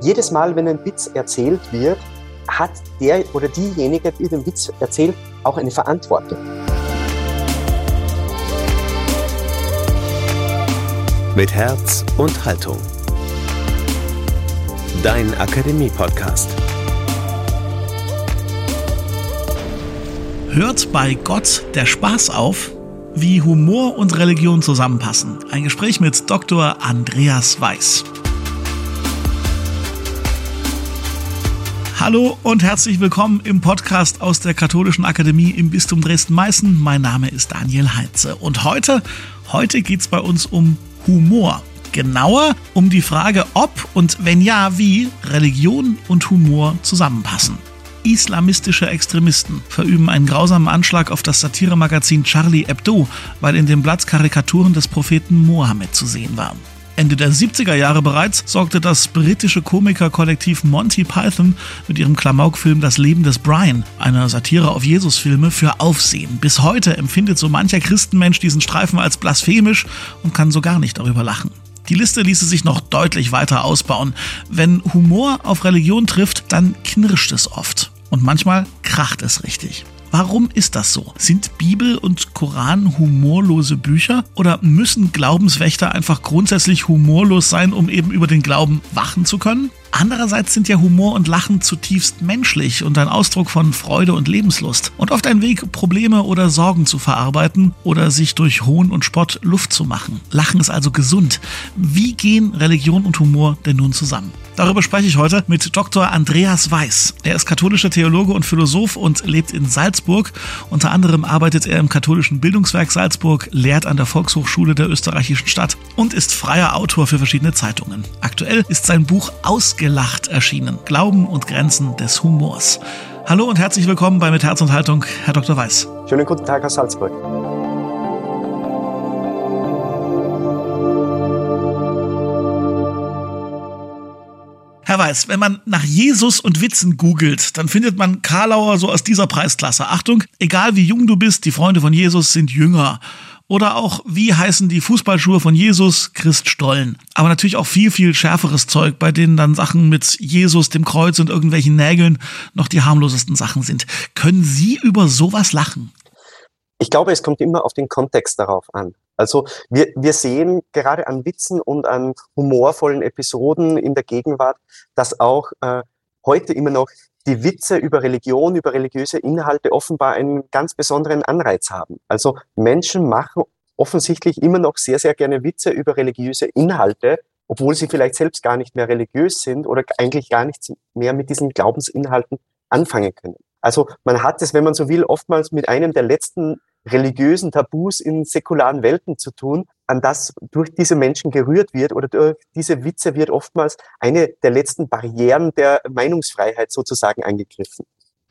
jedes Mal, wenn ein Witz erzählt wird, hat der oder diejenige, die den Witz erzählt, auch eine Verantwortung. Mit Herz und Haltung. Dein Akademie-Podcast. Hört bei Gott der Spaß auf? Wie Humor und Religion zusammenpassen. Ein Gespräch mit Dr. Andreas Weiß. Hallo und herzlich willkommen im Podcast aus der Katholischen Akademie im Bistum Dresden-Meißen. Mein Name ist Daniel Heitze und heute, heute geht es bei uns um Humor. Genauer um die Frage, ob und wenn ja, wie Religion und Humor zusammenpassen. Islamistische Extremisten verüben einen grausamen Anschlag auf das Satiremagazin Charlie Hebdo, weil in dem Blatt Karikaturen des Propheten Mohammed zu sehen waren. Ende der 70er Jahre bereits sorgte das britische Komikerkollektiv Monty Python mit ihrem Klamaukfilm Das Leben des Brian, einer Satire auf Jesusfilme, für Aufsehen. Bis heute empfindet so mancher Christenmensch diesen Streifen als blasphemisch und kann so gar nicht darüber lachen. Die Liste ließe sich noch deutlich weiter ausbauen. Wenn Humor auf Religion trifft, dann knirscht es oft. Und manchmal kracht es richtig. Warum ist das so? Sind Bibel und Koran humorlose Bücher oder müssen Glaubenswächter einfach grundsätzlich humorlos sein, um eben über den Glauben wachen zu können? Andererseits sind ja Humor und Lachen zutiefst menschlich und ein Ausdruck von Freude und Lebenslust und oft ein Weg, Probleme oder Sorgen zu verarbeiten oder sich durch Hohn und Spott Luft zu machen. Lachen ist also gesund. Wie gehen Religion und Humor denn nun zusammen? Darüber spreche ich heute mit Dr. Andreas Weiß. Er ist katholischer Theologe und Philosoph und lebt in Salzburg. Unter anderem arbeitet er im katholischen Bildungswerk Salzburg, lehrt an der Volkshochschule der österreichischen Stadt und ist freier Autor für verschiedene Zeitungen. Aktuell ist sein Buch Ausgelacht erschienen. Glauben und Grenzen des Humors. Hallo und herzlich willkommen bei Mit Herz und Haltung, Herr Dr. Weiß. Schönen guten Tag aus Salzburg. Weiß, wenn man nach Jesus und Witzen googelt, dann findet man Karlauer so aus dieser Preisklasse. Achtung, egal wie jung du bist, die Freunde von Jesus sind jünger. Oder auch, wie heißen die Fußballschuhe von Jesus? Christstollen. Aber natürlich auch viel, viel schärferes Zeug, bei denen dann Sachen mit Jesus, dem Kreuz und irgendwelchen Nägeln noch die harmlosesten Sachen sind. Können Sie über sowas lachen? Ich glaube, es kommt immer auf den Kontext darauf an. Also wir, wir sehen gerade an Witzen und an humorvollen Episoden in der Gegenwart, dass auch äh, heute immer noch die Witze über Religion, über religiöse Inhalte offenbar einen ganz besonderen Anreiz haben. Also Menschen machen offensichtlich immer noch sehr, sehr gerne Witze über religiöse Inhalte, obwohl sie vielleicht selbst gar nicht mehr religiös sind oder eigentlich gar nichts mehr mit diesen Glaubensinhalten anfangen können. Also man hat es, wenn man so will, oftmals mit einem der letzten religiösen Tabus in säkularen Welten zu tun, an das durch diese Menschen gerührt wird oder durch diese Witze wird oftmals eine der letzten Barrieren der Meinungsfreiheit sozusagen angegriffen.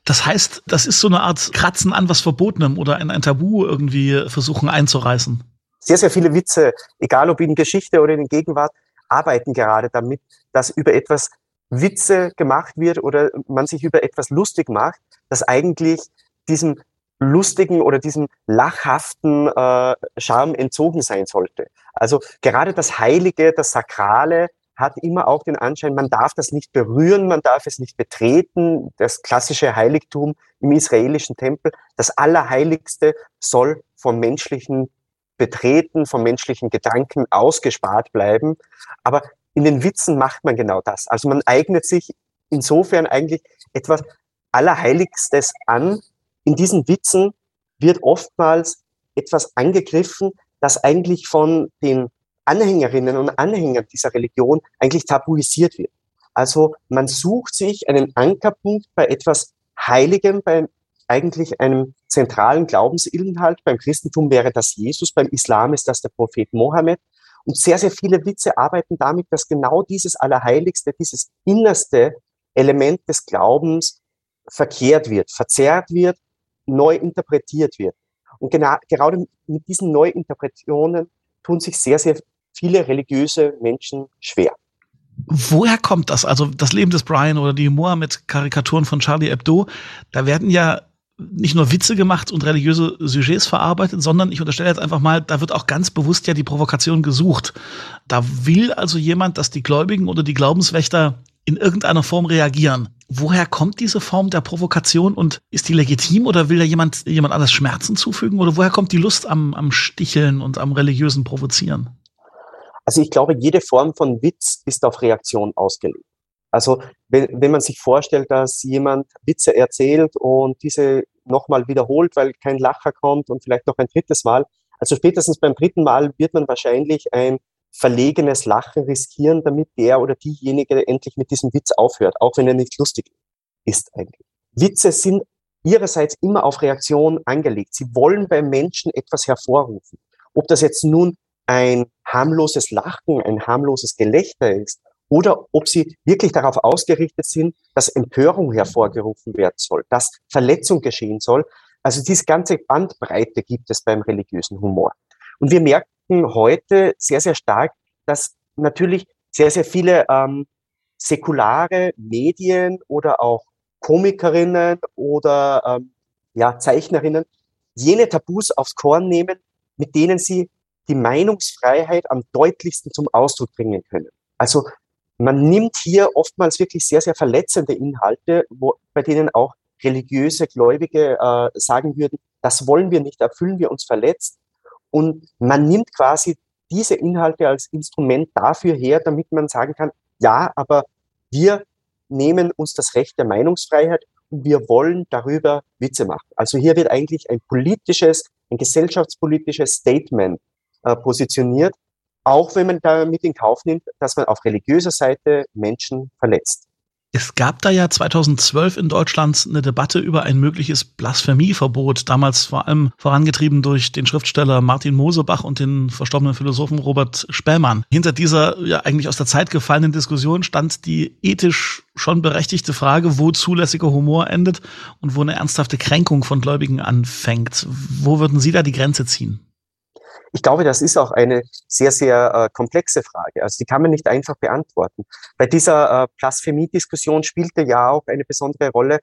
Das heißt, das ist so eine Art Kratzen an was Verbotenem oder ein, ein Tabu irgendwie versuchen einzureißen. Sehr, sehr viele Witze, egal ob in Geschichte oder in Gegenwart, arbeiten gerade damit, dass über etwas Witze gemacht wird oder man sich über etwas lustig macht, das eigentlich diesem lustigen oder diesem lachhaften äh, Charme entzogen sein sollte. Also gerade das Heilige, das Sakrale hat immer auch den Anschein, man darf das nicht berühren, man darf es nicht betreten. Das klassische Heiligtum im israelischen Tempel, das Allerheiligste soll vom menschlichen Betreten, vom menschlichen Gedanken ausgespart bleiben. Aber in den Witzen macht man genau das. Also man eignet sich insofern eigentlich etwas Allerheiligstes an, in diesen Witzen wird oftmals etwas angegriffen, das eigentlich von den Anhängerinnen und Anhängern dieser Religion eigentlich tabuisiert wird. Also man sucht sich einen Ankerpunkt bei etwas Heiligem, bei eigentlich einem zentralen Glaubensinhalt. Beim Christentum wäre das Jesus, beim Islam ist das der Prophet Mohammed. Und sehr, sehr viele Witze arbeiten damit, dass genau dieses Allerheiligste, dieses innerste Element des Glaubens verkehrt wird, verzerrt wird neu interpretiert wird. Und genau, gerade mit diesen Neuinterpretationen tun sich sehr, sehr viele religiöse Menschen schwer. Woher kommt das? Also das Leben des Brian oder die Mohammed-Karikaturen von Charlie Hebdo, da werden ja nicht nur Witze gemacht und religiöse Sujets verarbeitet, sondern ich unterstelle jetzt einfach mal, da wird auch ganz bewusst ja die Provokation gesucht. Da will also jemand, dass die Gläubigen oder die Glaubenswächter in irgendeiner Form reagieren. Woher kommt diese Form der Provokation und ist die legitim oder will da jemand, jemand anders Schmerzen zufügen oder woher kommt die Lust am, am Sticheln und am religiösen Provozieren? Also ich glaube, jede Form von Witz ist auf Reaktion ausgelegt. Also wenn, wenn man sich vorstellt, dass jemand Witze erzählt und diese nochmal wiederholt, weil kein Lacher kommt und vielleicht noch ein drittes Mal, also spätestens beim dritten Mal wird man wahrscheinlich ein verlegenes Lachen riskieren, damit der oder diejenige endlich mit diesem Witz aufhört, auch wenn er nicht lustig ist eigentlich. Witze sind ihrerseits immer auf Reaktion angelegt. Sie wollen beim Menschen etwas hervorrufen. Ob das jetzt nun ein harmloses Lachen, ein harmloses Gelächter ist oder ob sie wirklich darauf ausgerichtet sind, dass Empörung hervorgerufen werden soll, dass Verletzung geschehen soll. Also diese ganze Bandbreite gibt es beim religiösen Humor. Und wir merken heute sehr, sehr stark, dass natürlich sehr, sehr viele ähm, säkulare Medien oder auch Komikerinnen oder ähm, ja, Zeichnerinnen jene Tabus aufs Korn nehmen, mit denen sie die Meinungsfreiheit am deutlichsten zum Ausdruck bringen können. Also man nimmt hier oftmals wirklich sehr, sehr verletzende Inhalte, wo, bei denen auch religiöse Gläubige äh, sagen würden, das wollen wir nicht, da fühlen wir uns verletzt. Und man nimmt quasi diese Inhalte als Instrument dafür her, damit man sagen kann, ja, aber wir nehmen uns das Recht der Meinungsfreiheit und wir wollen darüber Witze machen. Also hier wird eigentlich ein politisches, ein gesellschaftspolitisches Statement äh, positioniert, auch wenn man damit in Kauf nimmt, dass man auf religiöser Seite Menschen verletzt. Es gab da ja 2012 in Deutschland eine Debatte über ein mögliches Blasphemieverbot, damals vor allem vorangetrieben durch den Schriftsteller Martin Mosebach und den verstorbenen Philosophen Robert Spähmann. Hinter dieser ja eigentlich aus der Zeit gefallenen Diskussion stand die ethisch schon berechtigte Frage, wo zulässiger Humor endet und wo eine ernsthafte Kränkung von Gläubigen anfängt. Wo würden Sie da die Grenze ziehen? Ich glaube, das ist auch eine sehr, sehr äh, komplexe Frage. Also die kann man nicht einfach beantworten. Bei dieser äh, Blasphemie-Diskussion spielte ja auch eine besondere Rolle,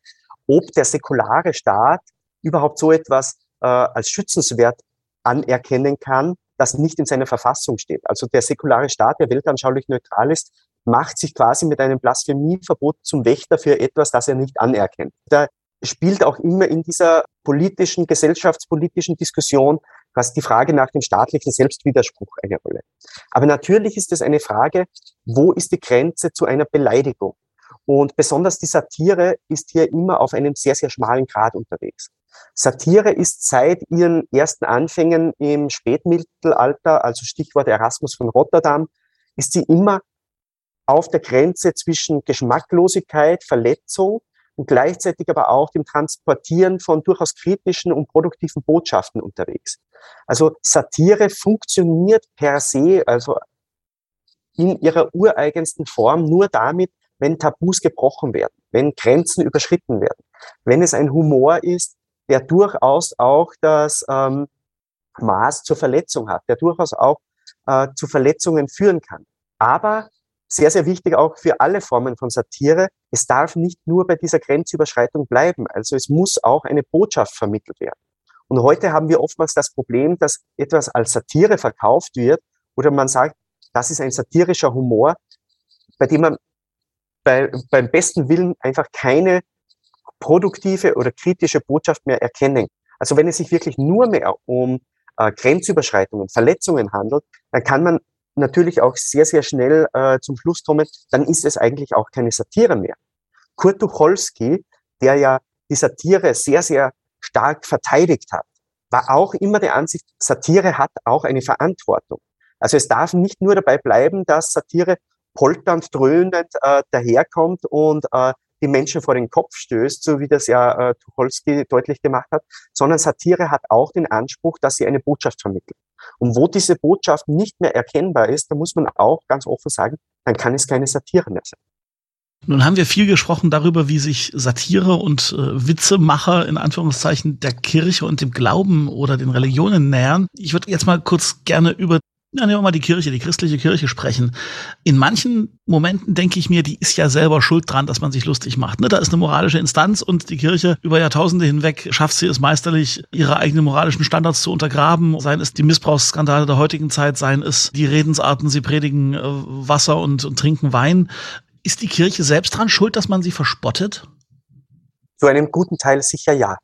ob der säkulare Staat überhaupt so etwas äh, als schützenswert anerkennen kann, das nicht in seiner Verfassung steht. Also der säkulare Staat, der weltanschaulich neutral ist, macht sich quasi mit einem Blasphemieverbot zum Wächter für etwas, das er nicht anerkennt. Da spielt auch immer in dieser politischen, gesellschaftspolitischen Diskussion quasi die Frage nach dem staatlichen Selbstwiderspruch eine Rolle. Aber natürlich ist es eine Frage, wo ist die Grenze zu einer Beleidigung? Und besonders die Satire ist hier immer auf einem sehr, sehr schmalen Grad unterwegs. Satire ist seit ihren ersten Anfängen im Spätmittelalter, also Stichwort Erasmus von Rotterdam, ist sie immer auf der Grenze zwischen Geschmacklosigkeit, Verletzung und gleichzeitig aber auch dem Transportieren von durchaus kritischen und produktiven Botschaften unterwegs. Also Satire funktioniert per se, also in ihrer ureigensten Form nur damit, wenn Tabus gebrochen werden, wenn Grenzen überschritten werden, wenn es ein Humor ist, der durchaus auch das ähm, Maß zur Verletzung hat, der durchaus auch äh, zu Verletzungen führen kann. Aber sehr, sehr wichtig auch für alle Formen von Satire, es darf nicht nur bei dieser Grenzüberschreitung bleiben. Also es muss auch eine Botschaft vermittelt werden. Und heute haben wir oftmals das Problem, dass etwas als Satire verkauft wird oder man sagt, das ist ein satirischer Humor, bei dem man bei, beim besten Willen einfach keine produktive oder kritische Botschaft mehr erkennen. Also wenn es sich wirklich nur mehr um äh, Grenzüberschreitungen, Verletzungen handelt, dann kann man natürlich auch sehr, sehr schnell äh, zum Schluss kommen, dann ist es eigentlich auch keine Satire mehr. Kurt Tucholsky, der ja die Satire sehr, sehr stark verteidigt hat, war auch immer der Ansicht, Satire hat auch eine Verantwortung. Also es darf nicht nur dabei bleiben, dass Satire polternd, dröhnend äh, daherkommt und äh, die Menschen vor den Kopf stößt, so wie das ja äh, Tucholsky deutlich gemacht hat, sondern Satire hat auch den Anspruch, dass sie eine Botschaft vermittelt. Und wo diese Botschaft nicht mehr erkennbar ist, da muss man auch ganz offen sagen, dann kann es keine Satire mehr sein. Nun haben wir viel gesprochen darüber, wie sich Satire und äh, Witzemacher in Anführungszeichen der Kirche und dem Glauben oder den Religionen nähern. Ich würde jetzt mal kurz gerne über ja, nehmen wir mal die Kirche, die christliche Kirche sprechen. In manchen Momenten denke ich mir, die ist ja selber schuld dran, dass man sich lustig macht. Ne? Da ist eine moralische Instanz und die Kirche über Jahrtausende hinweg schafft sie es meisterlich, ihre eigenen moralischen Standards zu untergraben. Seien es die Missbrauchsskandale der heutigen Zeit, seien es die Redensarten, sie predigen äh, Wasser und, und trinken Wein Ist die Kirche selbst dran schuld, dass man sie verspottet? Zu einem guten Teil sicher ja.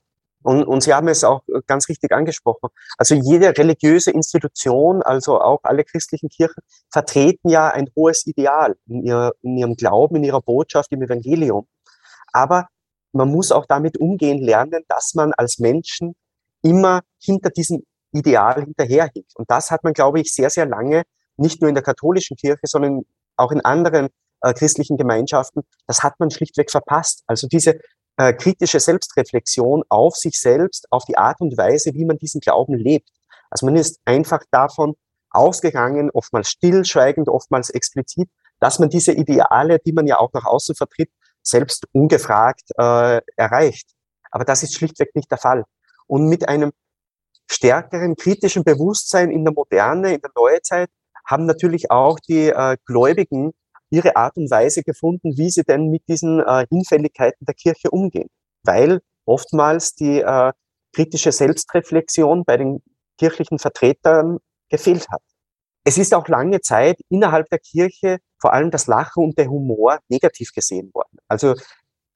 Und, und Sie haben es auch ganz richtig angesprochen. Also jede religiöse Institution, also auch alle christlichen Kirchen, vertreten ja ein hohes Ideal in, ihr, in ihrem Glauben, in ihrer Botschaft, im Evangelium. Aber man muss auch damit umgehen lernen, dass man als Menschen immer hinter diesem Ideal hinterherhinkt. Und das hat man, glaube ich, sehr, sehr lange, nicht nur in der katholischen Kirche, sondern auch in anderen äh, christlichen Gemeinschaften, das hat man schlichtweg verpasst. Also diese äh, kritische Selbstreflexion auf sich selbst, auf die Art und Weise, wie man diesen Glauben lebt. Also man ist einfach davon ausgegangen, oftmals stillschweigend, oftmals explizit, dass man diese Ideale, die man ja auch nach außen vertritt, selbst ungefragt äh, erreicht. Aber das ist schlichtweg nicht der Fall. Und mit einem stärkeren kritischen Bewusstsein in der Moderne, in der Neuzeit, haben natürlich auch die äh, Gläubigen ihre Art und Weise gefunden, wie sie denn mit diesen äh, Hinfälligkeiten der Kirche umgehen. Weil oftmals die äh, kritische Selbstreflexion bei den kirchlichen Vertretern gefehlt hat. Es ist auch lange Zeit innerhalb der Kirche vor allem das Lachen und der Humor negativ gesehen worden. Also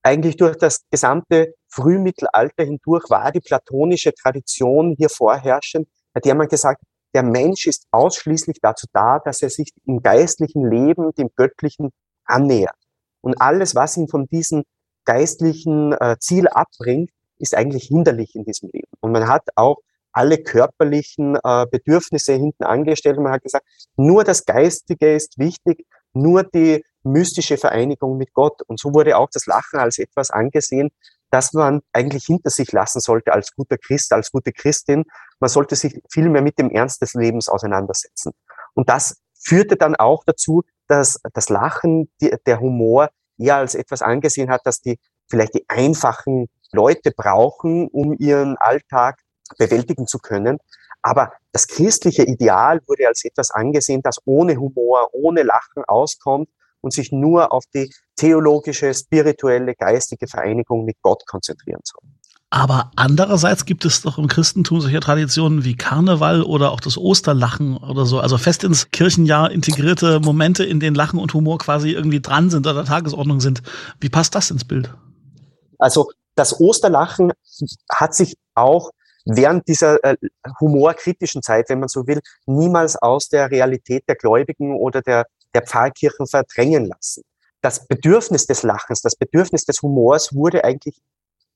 eigentlich durch das gesamte Frühmittelalter hindurch war die platonische Tradition hier vorherrschend, bei der man gesagt der Mensch ist ausschließlich dazu da, dass er sich im geistlichen Leben dem Göttlichen annähert. Und alles, was ihn von diesem geistlichen äh, Ziel abbringt, ist eigentlich hinderlich in diesem Leben. Und man hat auch alle körperlichen äh, Bedürfnisse hinten angestellt. Man hat gesagt, nur das Geistige ist wichtig, nur die mystische Vereinigung mit Gott. Und so wurde auch das Lachen als etwas angesehen, das man eigentlich hinter sich lassen sollte als guter Christ, als gute Christin. Man sollte sich viel mehr mit dem Ernst des Lebens auseinandersetzen. Und das führte dann auch dazu, dass das Lachen, die, der Humor eher als etwas angesehen hat, dass die vielleicht die einfachen Leute brauchen, um ihren Alltag bewältigen zu können. Aber das christliche Ideal wurde als etwas angesehen, das ohne Humor, ohne Lachen auskommt und sich nur auf die theologische, spirituelle, geistige Vereinigung mit Gott konzentrieren soll. Aber andererseits gibt es doch im Christentum solche Traditionen wie Karneval oder auch das Osterlachen oder so, also fest ins Kirchenjahr integrierte Momente, in denen Lachen und Humor quasi irgendwie dran sind oder Tagesordnung sind. Wie passt das ins Bild? Also das Osterlachen hat sich auch während dieser äh, humorkritischen Zeit, wenn man so will, niemals aus der Realität der Gläubigen oder der der Pfarrkirchen verdrängen lassen. Das Bedürfnis des Lachens, das Bedürfnis des Humors wurde eigentlich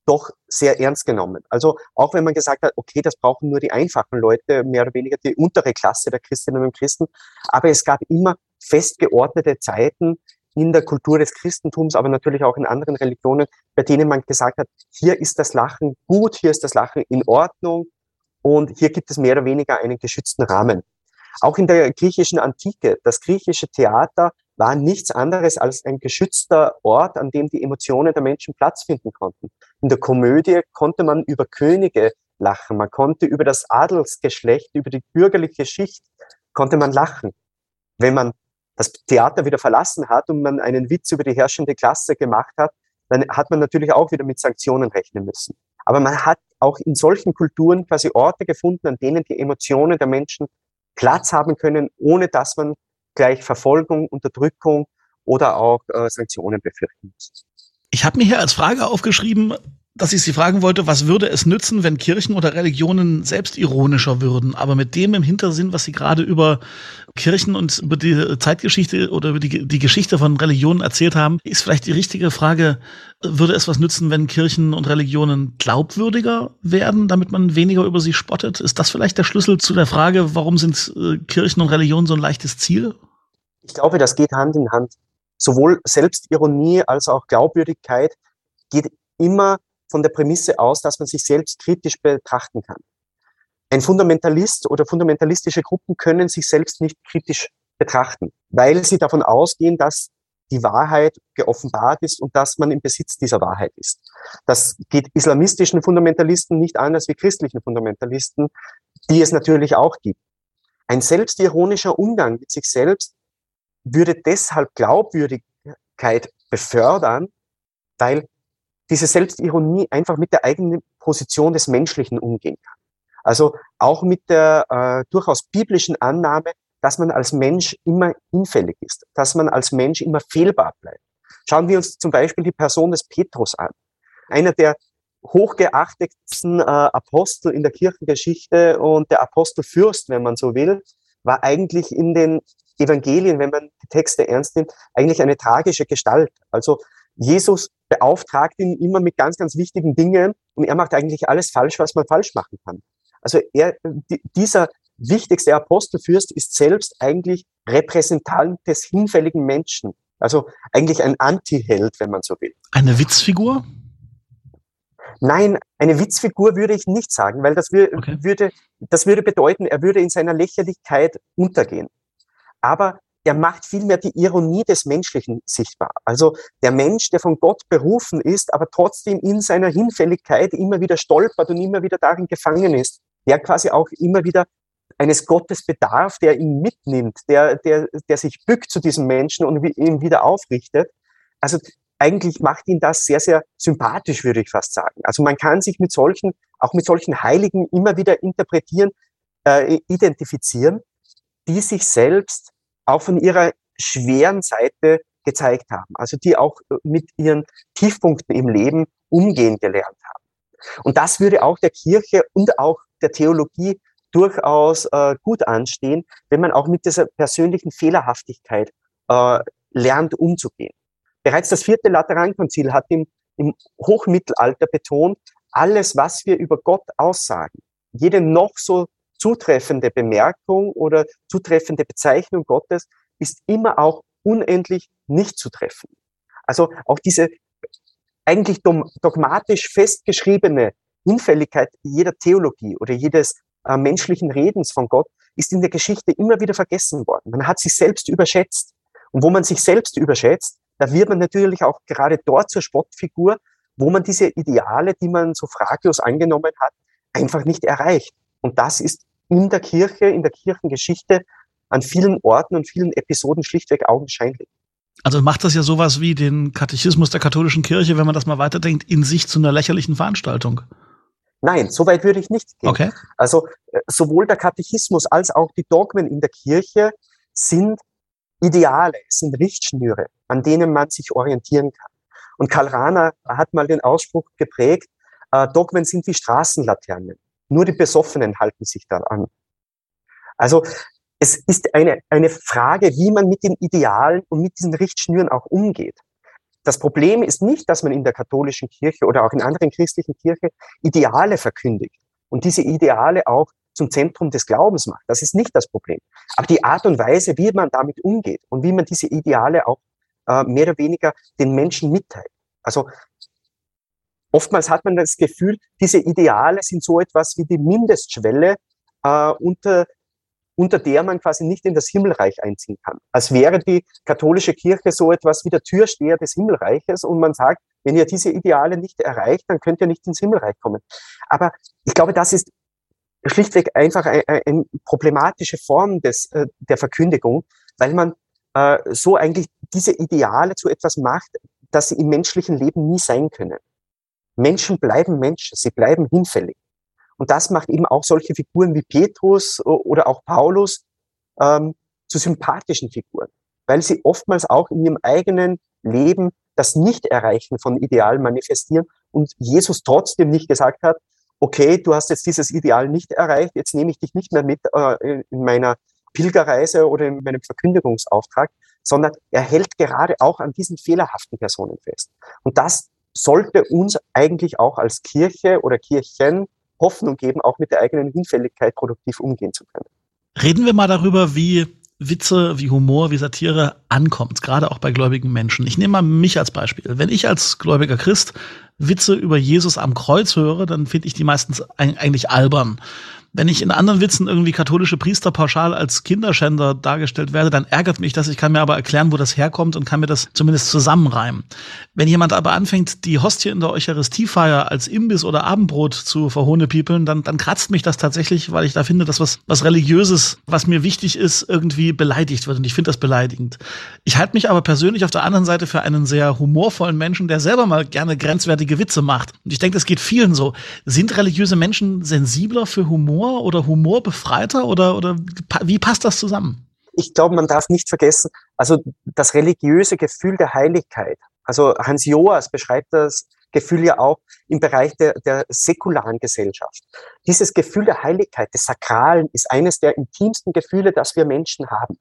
doch sehr ernst genommen. Also auch wenn man gesagt hat, okay, das brauchen nur die einfachen Leute, mehr oder weniger die untere Klasse der Christinnen und Christen, aber es gab immer festgeordnete Zeiten in der Kultur des Christentums, aber natürlich auch in anderen Religionen, bei denen man gesagt hat, hier ist das Lachen gut, hier ist das Lachen in Ordnung und hier gibt es mehr oder weniger einen geschützten Rahmen. Auch in der griechischen Antike, das griechische Theater war nichts anderes als ein geschützter Ort, an dem die Emotionen der Menschen Platz finden konnten. In der Komödie konnte man über Könige lachen, man konnte über das Adelsgeschlecht, über die bürgerliche Schicht, konnte man lachen. Wenn man das Theater wieder verlassen hat und man einen Witz über die herrschende Klasse gemacht hat, dann hat man natürlich auch wieder mit Sanktionen rechnen müssen. Aber man hat auch in solchen Kulturen quasi Orte gefunden, an denen die Emotionen der Menschen Platz haben können, ohne dass man gleich Verfolgung, Unterdrückung oder auch äh, Sanktionen befürchten muss. Ich habe mir hier als Frage aufgeschrieben, dass ich Sie fragen wollte, was würde es nützen, wenn Kirchen oder Religionen selbstironischer würden, aber mit dem im Hintersinn, was Sie gerade über Kirchen und über die Zeitgeschichte oder über die, die Geschichte von Religionen erzählt haben, ist vielleicht die richtige Frage, würde es was nützen, wenn Kirchen und Religionen glaubwürdiger werden, damit man weniger über sie spottet? Ist das vielleicht der Schlüssel zu der Frage, warum sind äh, Kirchen und Religionen so ein leichtes Ziel? Ich glaube, das geht Hand in Hand. Sowohl Selbstironie als auch Glaubwürdigkeit geht immer von der Prämisse aus, dass man sich selbst kritisch betrachten kann. Ein Fundamentalist oder fundamentalistische Gruppen können sich selbst nicht kritisch betrachten, weil sie davon ausgehen, dass die Wahrheit geoffenbart ist und dass man im Besitz dieser Wahrheit ist. Das geht islamistischen Fundamentalisten nicht anders wie christlichen Fundamentalisten, die es natürlich auch gibt. Ein selbstironischer Umgang mit sich selbst würde deshalb Glaubwürdigkeit befördern, weil diese Selbstironie einfach mit der eigenen Position des Menschlichen umgehen kann. Also auch mit der äh, durchaus biblischen Annahme, dass man als Mensch immer hinfällig ist, dass man als Mensch immer fehlbar bleibt. Schauen wir uns zum Beispiel die Person des Petrus an. Einer der hochgeachtetsten äh, Apostel in der Kirchengeschichte und der Apostelfürst, wenn man so will, war eigentlich in den Evangelien, wenn man die Texte ernst nimmt, eigentlich eine tragische Gestalt. Also Jesus beauftragt ihn immer mit ganz, ganz wichtigen Dingen und er macht eigentlich alles falsch, was man falsch machen kann. Also er, dieser wichtigste Apostelfürst ist selbst eigentlich Repräsentant des hinfälligen Menschen. Also eigentlich ein Anti-Held, wenn man so will. Eine Witzfigur? Nein, eine Witzfigur würde ich nicht sagen, weil das würde, okay. würde, das würde bedeuten, er würde in seiner Lächerlichkeit untergehen. Aber er macht vielmehr die Ironie des Menschlichen sichtbar. Also der Mensch, der von Gott berufen ist, aber trotzdem in seiner Hinfälligkeit immer wieder stolpert und immer wieder darin gefangen ist, der quasi auch immer wieder eines Gottes bedarf, der ihn mitnimmt, der, der, der sich bückt zu diesem Menschen und ihn wieder aufrichtet. Also eigentlich macht ihn das sehr, sehr sympathisch, würde ich fast sagen. Also man kann sich mit solchen, auch mit solchen Heiligen immer wieder interpretieren, äh, identifizieren, die sich selbst auch von ihrer schweren Seite gezeigt haben. Also die auch äh, mit ihren Tiefpunkten im Leben umgehen gelernt haben. Und das würde auch der Kirche und auch der Theologie durchaus äh, gut anstehen, wenn man auch mit dieser persönlichen Fehlerhaftigkeit äh, lernt umzugehen. Bereits das vierte Laterankonzil hat im, im Hochmittelalter betont, alles, was wir über Gott aussagen, jede noch so zutreffende Bemerkung oder zutreffende Bezeichnung Gottes ist immer auch unendlich nicht zutreffend. Also auch diese eigentlich dogmatisch festgeschriebene Hinfälligkeit jeder Theologie oder jedes äh, menschlichen Redens von Gott ist in der Geschichte immer wieder vergessen worden. Man hat sich selbst überschätzt. Und wo man sich selbst überschätzt, da wird man natürlich auch gerade dort zur Spottfigur, wo man diese Ideale, die man so fraglos angenommen hat, einfach nicht erreicht. Und das ist in der Kirche, in der Kirchengeschichte an vielen Orten und vielen Episoden schlichtweg augenscheinlich. Also macht das ja sowas wie den Katechismus der katholischen Kirche, wenn man das mal weiterdenkt, in sich zu einer lächerlichen Veranstaltung. Nein, so weit würde ich nicht gehen. Okay. Also äh, sowohl der Katechismus als auch die Dogmen in der Kirche sind Ideale, sind Richtschnüre, an denen man sich orientieren kann. Und Karl Rahner hat mal den Ausspruch geprägt, äh, Dogmen sind wie Straßenlaternen. Nur die Besoffenen halten sich daran. Also es ist eine, eine Frage, wie man mit den Idealen und mit diesen Richtschnüren auch umgeht. Das Problem ist nicht, dass man in der katholischen Kirche oder auch in anderen christlichen Kirchen Ideale verkündigt und diese Ideale auch zum Zentrum des Glaubens macht. Das ist nicht das Problem. Aber die Art und Weise, wie man damit umgeht und wie man diese Ideale auch äh, mehr oder weniger den Menschen mitteilt. Also oftmals hat man das Gefühl, diese Ideale sind so etwas wie die Mindestschwelle, äh, unter, unter der man quasi nicht in das Himmelreich einziehen kann. Als wäre die katholische Kirche so etwas wie der Türsteher des Himmelreiches und man sagt, wenn ihr diese Ideale nicht erreicht, dann könnt ihr nicht ins Himmelreich kommen. Aber ich glaube, das ist schlichtweg einfach eine, eine problematische Form des, äh, der Verkündigung, weil man äh, so eigentlich diese Ideale zu etwas macht, das sie im menschlichen Leben nie sein können. Menschen bleiben Menschen, sie bleiben hinfällig. Und das macht eben auch solche Figuren wie Petrus oder auch Paulus ähm, zu sympathischen Figuren, weil sie oftmals auch in ihrem eigenen Leben das Nicht-Erreichen von Idealen manifestieren und Jesus trotzdem nicht gesagt hat, okay, du hast jetzt dieses Ideal nicht erreicht, jetzt nehme ich dich nicht mehr mit äh, in meiner Pilgerreise oder in meinem Verkündigungsauftrag, sondern er hält gerade auch an diesen fehlerhaften Personen fest. Und das sollte uns eigentlich auch als Kirche oder Kirchen Hoffnung geben, auch mit der eigenen Hinfälligkeit produktiv umgehen zu können. Reden wir mal darüber, wie Witze, wie Humor, wie Satire ankommt, gerade auch bei gläubigen Menschen. Ich nehme mal mich als Beispiel. Wenn ich als gläubiger Christ Witze über Jesus am Kreuz höre, dann finde ich die meistens eigentlich albern wenn ich in anderen Witzen irgendwie katholische Priester pauschal als Kinderschänder dargestellt werde, dann ärgert mich das. Ich kann mir aber erklären, wo das herkommt und kann mir das zumindest zusammenreimen. Wenn jemand aber anfängt, die Hostie in der Eucharistiefeier als Imbiss oder Abendbrot zu verhohnepiepeln, dann, dann kratzt mich das tatsächlich, weil ich da finde, dass was, was Religiöses, was mir wichtig ist, irgendwie beleidigt wird. Und ich finde das beleidigend. Ich halte mich aber persönlich auf der anderen Seite für einen sehr humorvollen Menschen, der selber mal gerne grenzwertige Witze macht. Und ich denke, das geht vielen so. Sind religiöse Menschen sensibler für Humor? Oder humorbefreiter oder, oder wie passt das zusammen? ich glaube, man darf nicht vergessen, also das religiöse Gefühl der Heiligkeit. Also Hans Joas beschreibt das Gefühl ja auch im Bereich der, der säkularen Gesellschaft. Dieses Gefühl der Heiligkeit, des Sakralen, ist eines der intimsten Gefühle, das wir Menschen haben.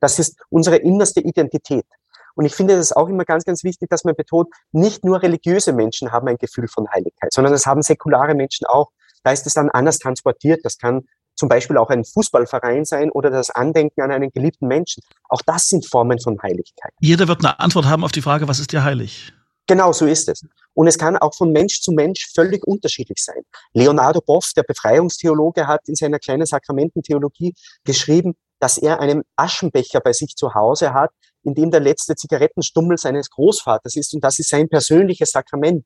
Das ist unsere innerste Identität. Und ich finde es auch immer ganz, ganz wichtig, dass man betont, nicht nur religiöse Menschen haben ein Gefühl von Heiligkeit, sondern es haben säkulare Menschen auch. Da ist es dann anders transportiert. Das kann zum Beispiel auch ein Fußballverein sein oder das Andenken an einen geliebten Menschen. Auch das sind Formen von Heiligkeit. Jeder wird eine Antwort haben auf die Frage, was ist dir heilig? Genau so ist es. Und es kann auch von Mensch zu Mensch völlig unterschiedlich sein. Leonardo Boff, der Befreiungstheologe, hat in seiner kleinen Sakramententheologie geschrieben, dass er einen Aschenbecher bei sich zu Hause hat, in dem der letzte Zigarettenstummel seines Großvaters ist und das ist sein persönliches Sakrament.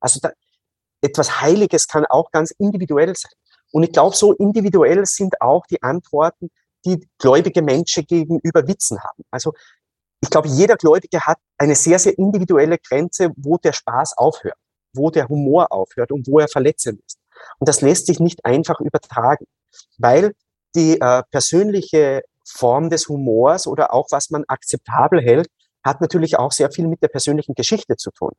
Also da, etwas Heiliges kann auch ganz individuell sein. Und ich glaube, so individuell sind auch die Antworten, die gläubige Menschen gegenüber Witzen haben. Also ich glaube, jeder Gläubige hat eine sehr, sehr individuelle Grenze, wo der Spaß aufhört, wo der Humor aufhört und wo er verletzend ist. Und das lässt sich nicht einfach übertragen, weil die äh, persönliche Form des Humors oder auch was man akzeptabel hält, hat natürlich auch sehr viel mit der persönlichen Geschichte zu tun.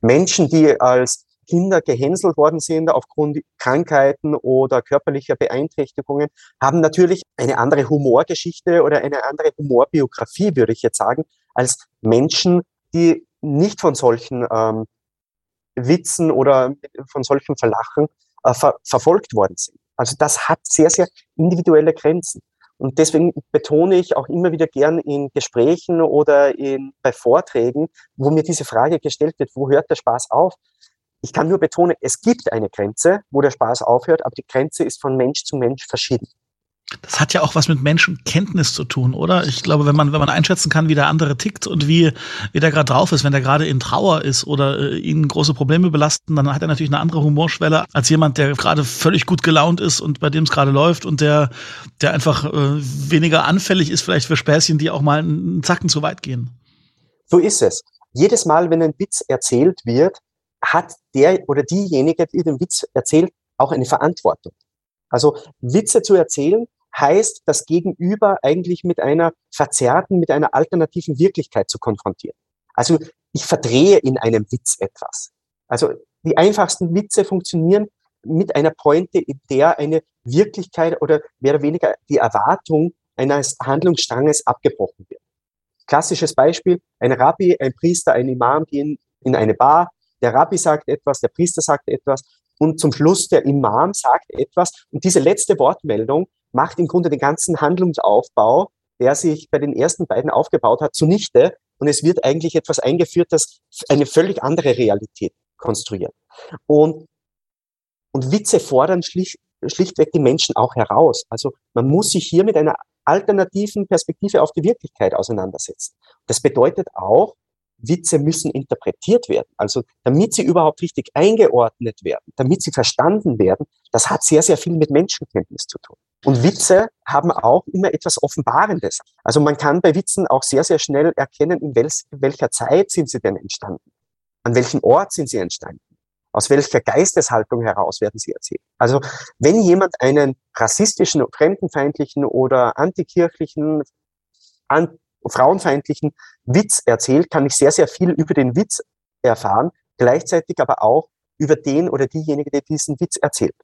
Menschen, die als Kinder gehänselt worden sind aufgrund Krankheiten oder körperlicher Beeinträchtigungen, haben natürlich eine andere Humorgeschichte oder eine andere Humorbiografie, würde ich jetzt sagen, als Menschen, die nicht von solchen ähm, Witzen oder von solchen Verlachen äh, ver verfolgt worden sind. Also das hat sehr, sehr individuelle Grenzen. Und deswegen betone ich auch immer wieder gern in Gesprächen oder in, bei Vorträgen, wo mir diese Frage gestellt wird, wo hört der Spaß auf? Ich kann nur betonen, es gibt eine Grenze, wo der Spaß aufhört, aber die Grenze ist von Mensch zu Mensch verschieden. Das hat ja auch was mit Menschenkenntnis zu tun, oder? Ich glaube, wenn man, wenn man einschätzen kann, wie der andere tickt und wie, wie der gerade drauf ist, wenn der gerade in Trauer ist oder äh, ihn große Probleme belasten, dann hat er natürlich eine andere Humorschwelle als jemand, der gerade völlig gut gelaunt ist und bei dem es gerade läuft und der, der einfach äh, weniger anfällig ist vielleicht für Späßchen, die auch mal einen Zacken zu weit gehen. So ist es. Jedes Mal, wenn ein Witz erzählt wird, hat der oder diejenige, die den Witz erzählt, auch eine Verantwortung. Also Witze zu erzählen heißt, das Gegenüber eigentlich mit einer verzerrten, mit einer alternativen Wirklichkeit zu konfrontieren. Also ich verdrehe in einem Witz etwas. Also die einfachsten Witze funktionieren mit einer Pointe, in der eine Wirklichkeit oder mehr oder weniger die Erwartung eines Handlungsstranges abgebrochen wird. Klassisches Beispiel, ein Rabbi, ein Priester, ein Imam gehen in eine Bar, der Rabbi sagt etwas, der Priester sagt etwas und zum Schluss der Imam sagt etwas und diese letzte Wortmeldung macht im Grunde den ganzen Handlungsaufbau, der sich bei den ersten beiden aufgebaut hat, zunichte und es wird eigentlich etwas eingeführt, das eine völlig andere Realität konstruiert. Und, und Witze fordern schlicht, schlichtweg die Menschen auch heraus. Also man muss sich hier mit einer alternativen Perspektive auf die Wirklichkeit auseinandersetzen. Das bedeutet auch, Witze müssen interpretiert werden. Also damit sie überhaupt richtig eingeordnet werden, damit sie verstanden werden, das hat sehr, sehr viel mit Menschenkenntnis zu tun. Und Witze haben auch immer etwas Offenbarendes. Also man kann bei Witzen auch sehr, sehr schnell erkennen, in welcher Zeit sind sie denn entstanden? An welchem Ort sind sie entstanden? Aus welcher Geisteshaltung heraus werden sie erzählt? Also wenn jemand einen rassistischen, fremdenfeindlichen oder antikirchlichen, an, frauenfeindlichen Witz erzählt, kann ich sehr, sehr viel über den Witz erfahren, gleichzeitig aber auch über den oder diejenige, der diesen Witz erzählt.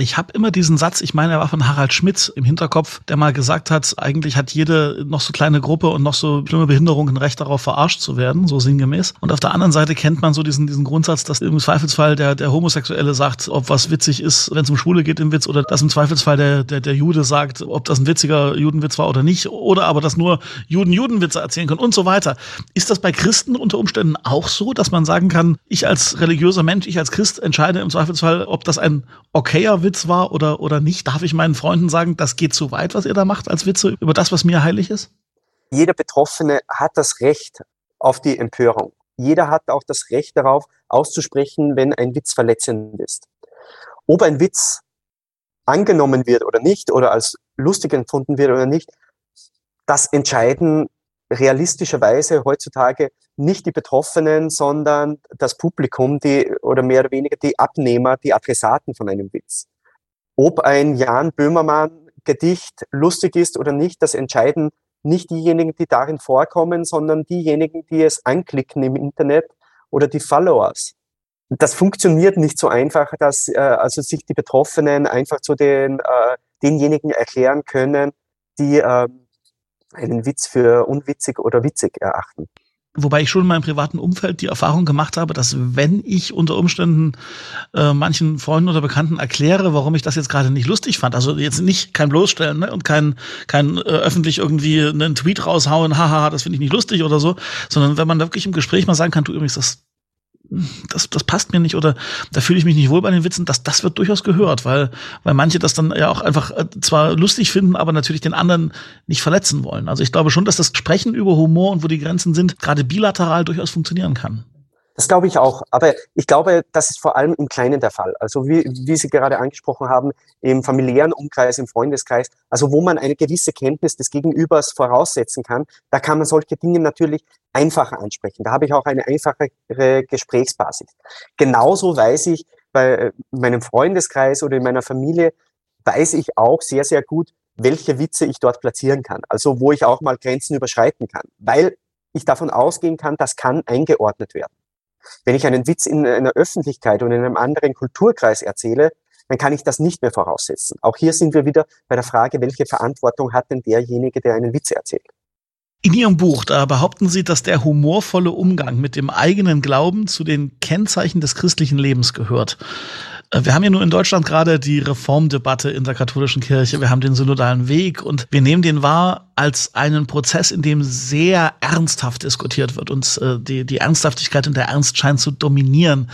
Ich habe immer diesen Satz, ich meine, er war von Harald Schmidt im Hinterkopf, der mal gesagt hat, eigentlich hat jede noch so kleine Gruppe und noch so schlimme Behinderung ein Recht darauf, verarscht zu werden, so sinngemäß. Und auf der anderen Seite kennt man so diesen, diesen Grundsatz, dass im Zweifelsfall der, der Homosexuelle sagt, ob was witzig ist, wenn es um Schwule geht im Witz, oder dass im Zweifelsfall der, der, der Jude sagt, ob das ein witziger Judenwitz war oder nicht, oder aber dass nur Juden Judenwitze erzählen können und so weiter. Ist das bei Christen unter Umständen auch so, dass man sagen kann, ich als religiöser Mensch, ich als Christ entscheide im Zweifelsfall, ob das ein okayer Witz Witz war oder, oder nicht? Darf ich meinen Freunden sagen, das geht zu weit, was ihr da macht als Witze über das, was mir heilig ist? Jeder Betroffene hat das Recht auf die Empörung. Jeder hat auch das Recht darauf, auszusprechen, wenn ein Witz verletzend ist. Ob ein Witz angenommen wird oder nicht oder als lustig empfunden wird oder nicht, das entscheiden realistischerweise heutzutage nicht die Betroffenen, sondern das Publikum, die oder mehr oder weniger die Abnehmer, die Adressaten von einem Witz ob ein Jan Böhmermann Gedicht lustig ist oder nicht, das entscheiden nicht diejenigen, die darin vorkommen, sondern diejenigen, die es anklicken im Internet oder die Followers. Das funktioniert nicht so einfach, dass äh, also sich die Betroffenen einfach zu den äh, denjenigen erklären können, die äh, einen Witz für unwitzig oder witzig erachten. Wobei ich schon in meinem privaten Umfeld die Erfahrung gemacht habe, dass wenn ich unter Umständen äh, manchen Freunden oder Bekannten erkläre, warum ich das jetzt gerade nicht lustig fand, also jetzt nicht kein bloßstellen ne, und kein, kein äh, öffentlich irgendwie einen Tweet raushauen, haha, das finde ich nicht lustig oder so, sondern wenn man wirklich im Gespräch mal sagen kann, du übrigens, das das, das passt mir nicht oder da fühle ich mich nicht wohl bei den Witzen, das, das wird durchaus gehört, weil, weil manche das dann ja auch einfach äh, zwar lustig finden, aber natürlich den anderen nicht verletzen wollen. Also ich glaube schon, dass das Sprechen über Humor und wo die Grenzen sind, gerade bilateral durchaus funktionieren kann. Das glaube ich auch. Aber ich glaube, das ist vor allem im Kleinen der Fall. Also wie, wie Sie gerade angesprochen haben, im familiären Umkreis, im Freundeskreis, also wo man eine gewisse Kenntnis des Gegenübers voraussetzen kann, da kann man solche Dinge natürlich einfacher ansprechen. Da habe ich auch eine einfachere Gesprächsbasis. Genauso weiß ich bei meinem Freundeskreis oder in meiner Familie, weiß ich auch sehr, sehr gut, welche Witze ich dort platzieren kann. Also wo ich auch mal Grenzen überschreiten kann, weil ich davon ausgehen kann, das kann eingeordnet werden. Wenn ich einen Witz in einer Öffentlichkeit und in einem anderen Kulturkreis erzähle, dann kann ich das nicht mehr voraussetzen. Auch hier sind wir wieder bei der Frage, welche Verantwortung hat denn derjenige, der einen Witz erzählt? In Ihrem Buch, behaupten Sie, dass der humorvolle Umgang mit dem eigenen Glauben zu den Kennzeichen des christlichen Lebens gehört. Äh, wir haben ja nur in Deutschland gerade die Reformdebatte in der katholischen Kirche. Wir haben den synodalen Weg und wir nehmen den wahr als einen Prozess, in dem sehr ernsthaft diskutiert wird und äh, die, die Ernsthaftigkeit und der Ernst scheint zu dominieren.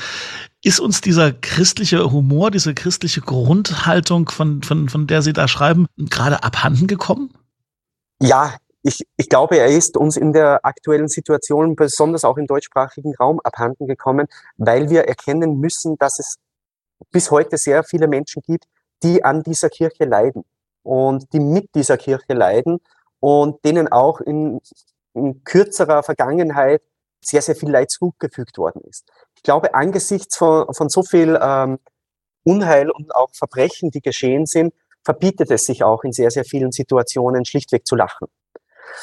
Ist uns dieser christliche Humor, diese christliche Grundhaltung, von, von, von der Sie da schreiben, gerade abhanden gekommen? Ja, ich, ich glaube, er ist uns in der aktuellen Situation, besonders auch im deutschsprachigen Raum, abhanden gekommen, weil wir erkennen müssen, dass es bis heute sehr viele Menschen gibt, die an dieser Kirche leiden und die mit dieser Kirche leiden und denen auch in, in kürzerer Vergangenheit sehr, sehr viel Leid zugefügt worden ist. Ich glaube, angesichts von, von so viel ähm, Unheil und auch Verbrechen, die geschehen sind, verbietet es sich auch in sehr, sehr vielen Situationen schlichtweg zu lachen.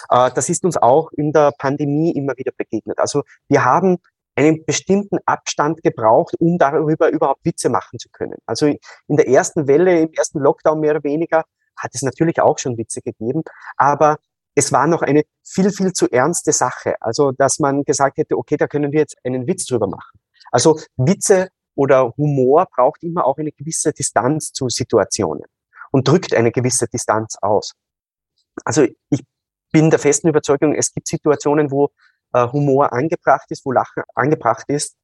Äh, das ist uns auch in der Pandemie immer wieder begegnet. Also wir haben einen bestimmten Abstand gebraucht, um darüber überhaupt Witze machen zu können. Also in der ersten Welle, im ersten Lockdown mehr oder weniger, hat es natürlich auch schon Witze gegeben, aber es war noch eine viel, viel zu ernste Sache. Also, dass man gesagt hätte, okay, da können wir jetzt einen Witz drüber machen. Also Witze oder Humor braucht immer auch eine gewisse Distanz zu Situationen und drückt eine gewisse Distanz aus. Also ich bin der festen Überzeugung, es gibt Situationen, wo äh, Humor angebracht ist, wo Lachen angebracht ist.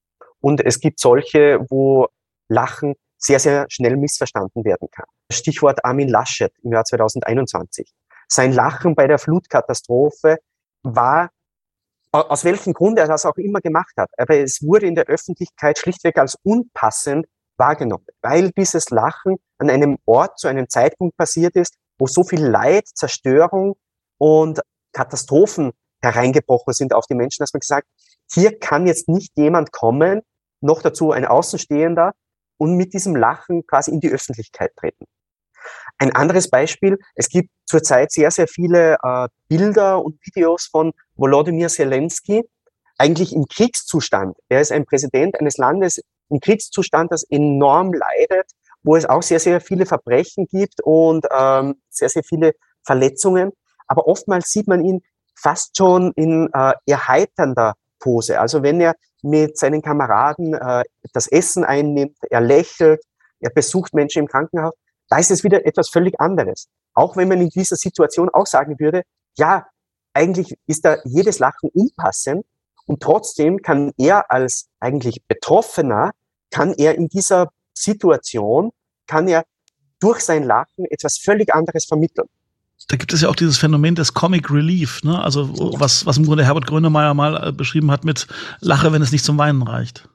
Und es gibt solche, wo Lachen sehr, sehr schnell missverstanden werden kann. Stichwort Armin Laschet im Jahr 2021. Sein Lachen bei der Flutkatastrophe war, aus welchem Grund er das auch immer gemacht hat, aber es wurde in der Öffentlichkeit schlichtweg als unpassend wahrgenommen, weil dieses Lachen an einem Ort zu einem Zeitpunkt passiert ist, wo so viel Leid, Zerstörung und Katastrophen hereingebrochen sind auf die Menschen, dass man gesagt, hier kann jetzt nicht jemand kommen, noch dazu ein Außenstehender und mit diesem Lachen quasi in die Öffentlichkeit treten. Ein anderes Beispiel, es gibt zurzeit sehr, sehr viele äh, Bilder und Videos von Volodymyr Zelensky, eigentlich im Kriegszustand. Er ist ein Präsident eines Landes im Kriegszustand, das enorm leidet, wo es auch sehr, sehr viele Verbrechen gibt und ähm, sehr, sehr viele Verletzungen. Aber oftmals sieht man ihn fast schon in äh, erheiternder Pose. Also wenn er mit seinen Kameraden äh, das Essen einnimmt, er lächelt, er besucht Menschen im Krankenhaus, da ist es wieder etwas völlig anderes. Auch wenn man in dieser Situation auch sagen würde, ja, eigentlich ist da jedes Lachen unpassend und trotzdem kann er als eigentlich Betroffener, kann er in dieser Situation, kann er durch sein Lachen etwas völlig anderes vermitteln da gibt es ja auch dieses Phänomen des Comic Relief, ne? Also was, was im Grunde Herbert Grönemeyer mal äh, beschrieben hat mit Lache, wenn es nicht zum Weinen reicht.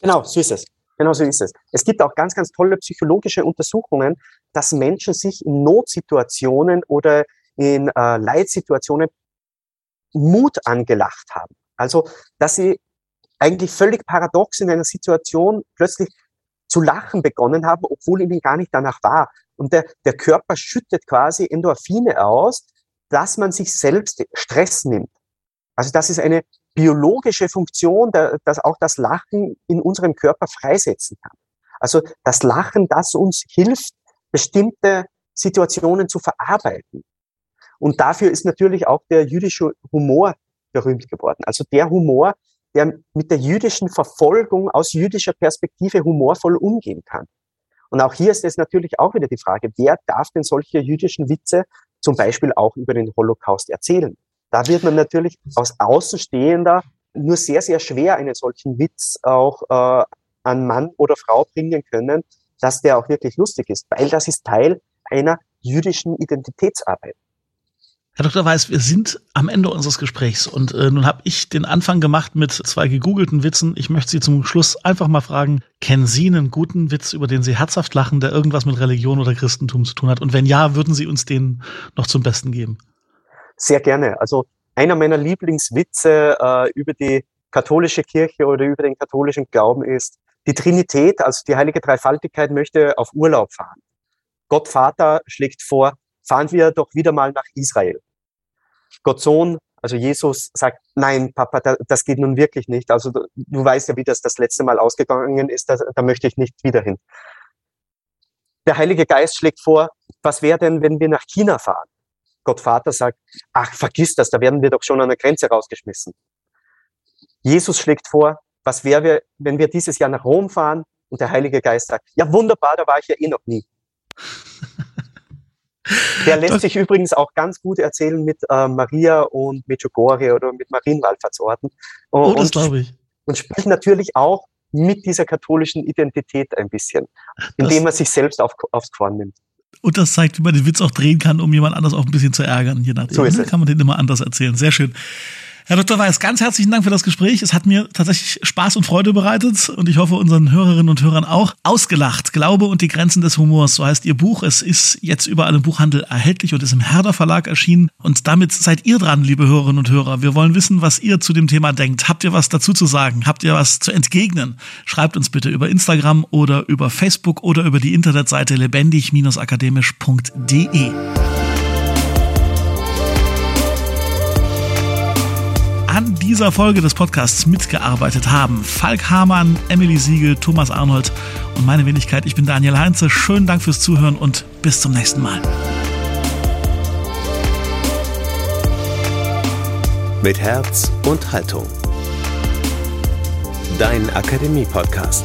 Genau, so ist es. Genau so ist es. Es gibt auch ganz, ganz tolle psychologische Untersuchungen, dass Menschen sich in Notsituationen oder in äh, Leitsituationen Mut angelacht haben. Also, dass sie eigentlich völlig paradox in einer Situation plötzlich zu lachen begonnen haben, obwohl ihnen gar nicht danach war. Und der, der Körper schüttet quasi Endorphine aus, dass man sich selbst Stress nimmt. Also das ist eine biologische Funktion, dass auch das Lachen in unserem Körper freisetzen kann. Also das Lachen, das uns hilft, bestimmte Situationen zu verarbeiten. Und dafür ist natürlich auch der jüdische Humor berühmt geworden. Also der Humor, der mit der jüdischen Verfolgung aus jüdischer Perspektive humorvoll umgehen kann. Und auch hier ist es natürlich auch wieder die Frage, wer darf denn solche jüdischen Witze zum Beispiel auch über den Holocaust erzählen? Da wird man natürlich aus Außenstehender nur sehr, sehr schwer einen solchen Witz auch äh, an Mann oder Frau bringen können, dass der auch wirklich lustig ist, weil das ist Teil einer jüdischen Identitätsarbeit. Herr Dr. Weiß, wir sind am Ende unseres Gesprächs und äh, nun habe ich den Anfang gemacht mit zwei gegoogelten Witzen. Ich möchte Sie zum Schluss einfach mal fragen, kennen Sie einen guten Witz, über den Sie herzhaft lachen, der irgendwas mit Religion oder Christentum zu tun hat? Und wenn ja, würden Sie uns den noch zum Besten geben? Sehr gerne. Also einer meiner Lieblingswitze äh, über die katholische Kirche oder über den katholischen Glauben ist, die Trinität, also die heilige Dreifaltigkeit, möchte auf Urlaub fahren. Gott Vater schlägt vor, fahren wir doch wieder mal nach Israel. Gott Sohn, also Jesus sagt, nein, Papa, das geht nun wirklich nicht. Also du, du weißt ja, wie das das letzte Mal ausgegangen ist, da, da möchte ich nicht wieder hin. Der Heilige Geist schlägt vor, was wäre denn, wenn wir nach China fahren? Gott Vater sagt, ach, vergiss das, da werden wir doch schon an der Grenze rausgeschmissen. Jesus schlägt vor, was wäre, wenn wir dieses Jahr nach Rom fahren? Und der Heilige Geist sagt, ja wunderbar, da war ich ja eh noch nie. Der lässt das sich übrigens auch ganz gut erzählen mit äh, Maria und Medjugorje oder mit Marienwallfahrtsorten. Oh, das glaube ich. Und spielt natürlich auch mit dieser katholischen Identität ein bisschen, indem das, er sich selbst auf, aufs Korn nimmt. Und das zeigt, wie man den Witz auch drehen kann, um jemand anders auch ein bisschen zu ärgern. Je nachdem so ist ne? es. kann man den immer anders erzählen. Sehr schön. Herr Dr. Weiß, ganz herzlichen Dank für das Gespräch. Es hat mir tatsächlich Spaß und Freude bereitet und ich hoffe unseren Hörerinnen und Hörern auch. Ausgelacht, Glaube und die Grenzen des Humors, so heißt Ihr Buch. Es ist jetzt überall im Buchhandel erhältlich und ist im Herder Verlag erschienen. Und damit seid ihr dran, liebe Hörerinnen und Hörer. Wir wollen wissen, was ihr zu dem Thema denkt. Habt ihr was dazu zu sagen? Habt ihr was zu entgegnen? Schreibt uns bitte über Instagram oder über Facebook oder über die Internetseite lebendig-akademisch.de. an dieser Folge des Podcasts mitgearbeitet haben. Falk Hamann, Emily Siegel, Thomas Arnold und meine Wenigkeit. Ich bin Daniel Heinze. Schönen Dank fürs Zuhören und bis zum nächsten Mal. Mit Herz und Haltung. Dein Akademie-Podcast.